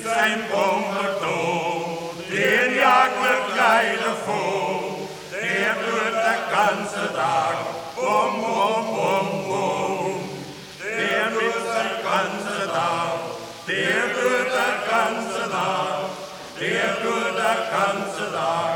mit sein Bomberton, den jagt der kleine Vogel, der wird der ganze Tag, bum, bum, bum, bum. Der wird der ganze Tag, der wird der ganze Tag, der wird der ganze Tag,